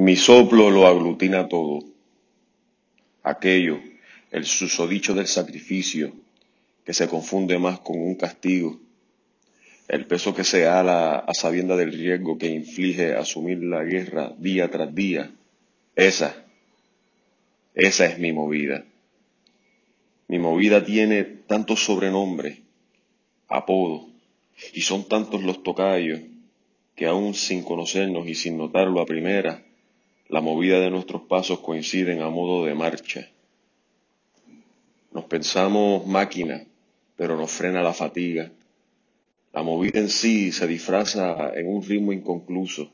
Mi soplo lo aglutina todo. Aquello, el susodicho del sacrificio, que se confunde más con un castigo. El peso que se ala a sabienda del riesgo que inflige asumir la guerra día tras día. Esa, esa es mi movida. Mi movida tiene tantos sobrenombres, apodos, y son tantos los tocayos, que aún sin conocernos y sin notarlo a primera, la movida de nuestros pasos coinciden a modo de marcha. Nos pensamos máquina, pero nos frena la fatiga. La movida en sí se disfraza en un ritmo inconcluso.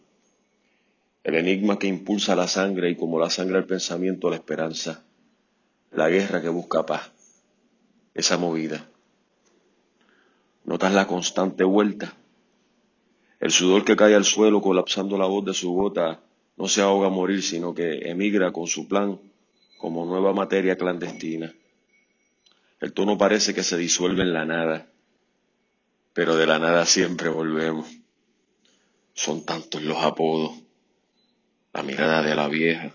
El enigma que impulsa la sangre y como la sangre el pensamiento la esperanza. La guerra que busca paz. Esa movida. ¿Notas la constante vuelta? El sudor que cae al suelo colapsando la voz de su gota no se ahoga a morir, sino que emigra con su plan como nueva materia clandestina. El tono parece que se disuelve en la nada, pero de la nada siempre volvemos. Son tantos los apodos, la mirada de la vieja,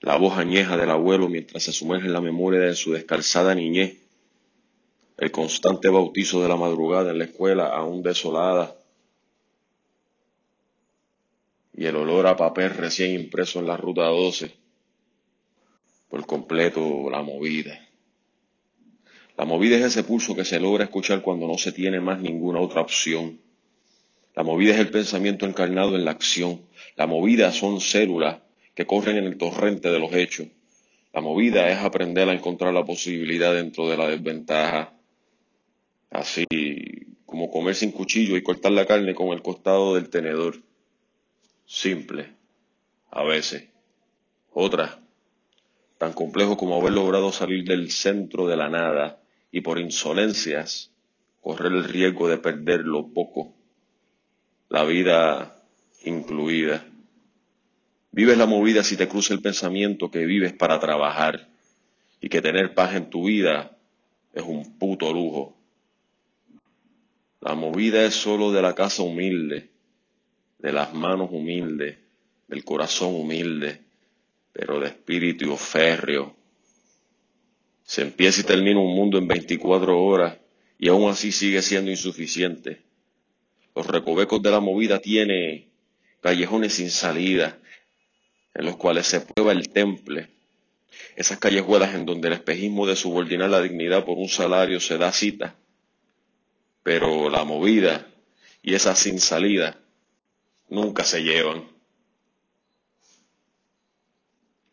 la voz añeja del abuelo mientras se sumerge en la memoria de su descalzada niñez, el constante bautizo de la madrugada en la escuela aún desolada, y el olor a papel recién impreso en la ruta 12, por completo la movida. La movida es ese pulso que se logra escuchar cuando no se tiene más ninguna otra opción. La movida es el pensamiento encarnado en la acción. La movida son células que corren en el torrente de los hechos. La movida es aprender a encontrar la posibilidad dentro de la desventaja. Así como comer sin cuchillo y cortar la carne con el costado del tenedor simple, a veces. Otra, tan complejo como haber logrado salir del centro de la nada y por insolencias correr el riesgo de perder lo poco, la vida incluida. Vives la movida si te cruza el pensamiento que vives para trabajar y que tener paz en tu vida es un puto lujo. La movida es solo de la casa humilde, de las manos humildes, del corazón humilde, pero de espíritu férreo. Se empieza y termina un mundo en 24 horas y aún así sigue siendo insuficiente. Los recovecos de la movida tiene callejones sin salida, en los cuales se prueba el temple. Esas callejuelas en donde el espejismo de subordinar la dignidad por un salario se da cita. Pero la movida y esa sin salida nunca se llevan.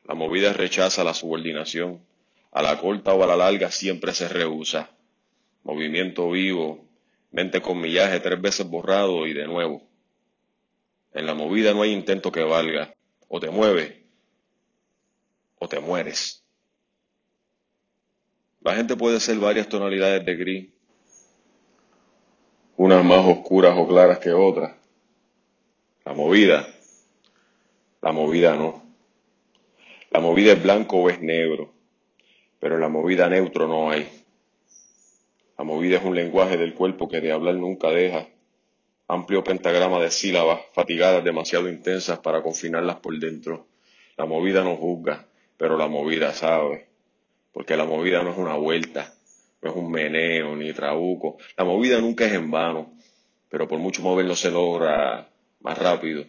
La movida rechaza la subordinación. A la corta o a la larga siempre se rehúsa. Movimiento vivo, mente con millaje tres veces borrado y de nuevo. En la movida no hay intento que valga. O te mueves o te mueres. La gente puede ser varias tonalidades de gris, unas más oscuras o claras que otras. La movida, la movida no. La movida es blanco o es negro, pero la movida neutro no hay. La movida es un lenguaje del cuerpo que de hablar nunca deja. Amplio pentagrama de sílabas fatigadas demasiado intensas para confinarlas por dentro. La movida no juzga, pero la movida sabe. Porque la movida no es una vuelta, no es un meneo ni trabuco. La movida nunca es en vano, pero por mucho moverlo se logra más rápido.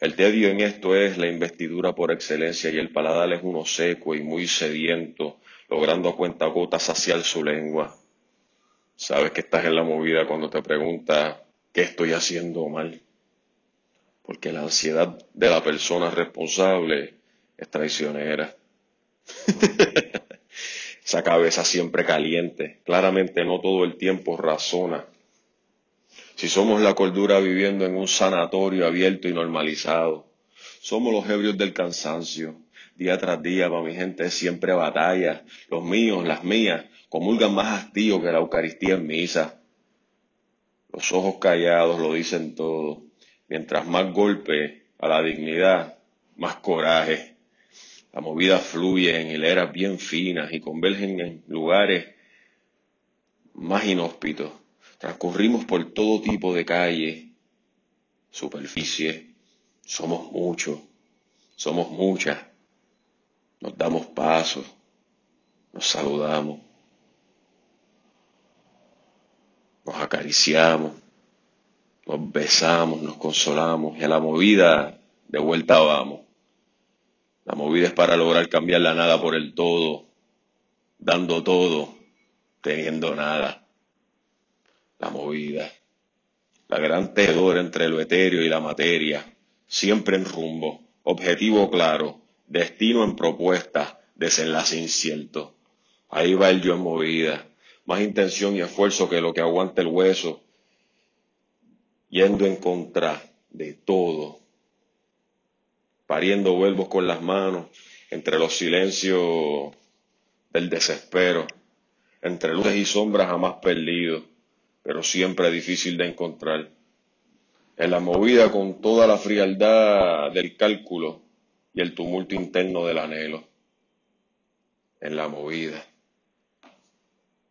El tedio en esto es la investidura por excelencia y el paladar es uno seco y muy sediento, logrando a cuenta gota saciar su lengua. Sabes que estás en la movida cuando te preguntas qué estoy haciendo mal. Porque la ansiedad de la persona responsable es traicionera. Esa cabeza siempre caliente, claramente no todo el tiempo razona si somos la cordura viviendo en un sanatorio abierto y normalizado, somos los ebrios del cansancio. Día tras día, para mi gente, es siempre batalla. Los míos, las mías, comulgan más hastío que la Eucaristía en misa. Los ojos callados lo dicen todo. Mientras más golpe a la dignidad, más coraje. La movida fluye en hileras bien finas y convergen en lugares más inhóspitos. Transcurrimos por todo tipo de calles, superficie, somos muchos, Somos muchas. Nos damos pasos, nos saludamos, nos acariciamos, nos besamos, nos consolamos y a la movida de vuelta vamos. La movida es para lograr cambiar la nada por el todo, dando todo, teniendo nada. La movida, la gran tejedora entre lo etéreo y la materia, siempre en rumbo, objetivo claro, destino en propuesta, desenlace incierto. Ahí va el yo en movida, más intención y esfuerzo que lo que aguanta el hueso, yendo en contra de todo, pariendo vuelvos con las manos entre los silencios del desespero, entre luces y sombras jamás perdidos, pero siempre difícil de encontrar. En la movida con toda la frialdad del cálculo y el tumulto interno del anhelo. En la movida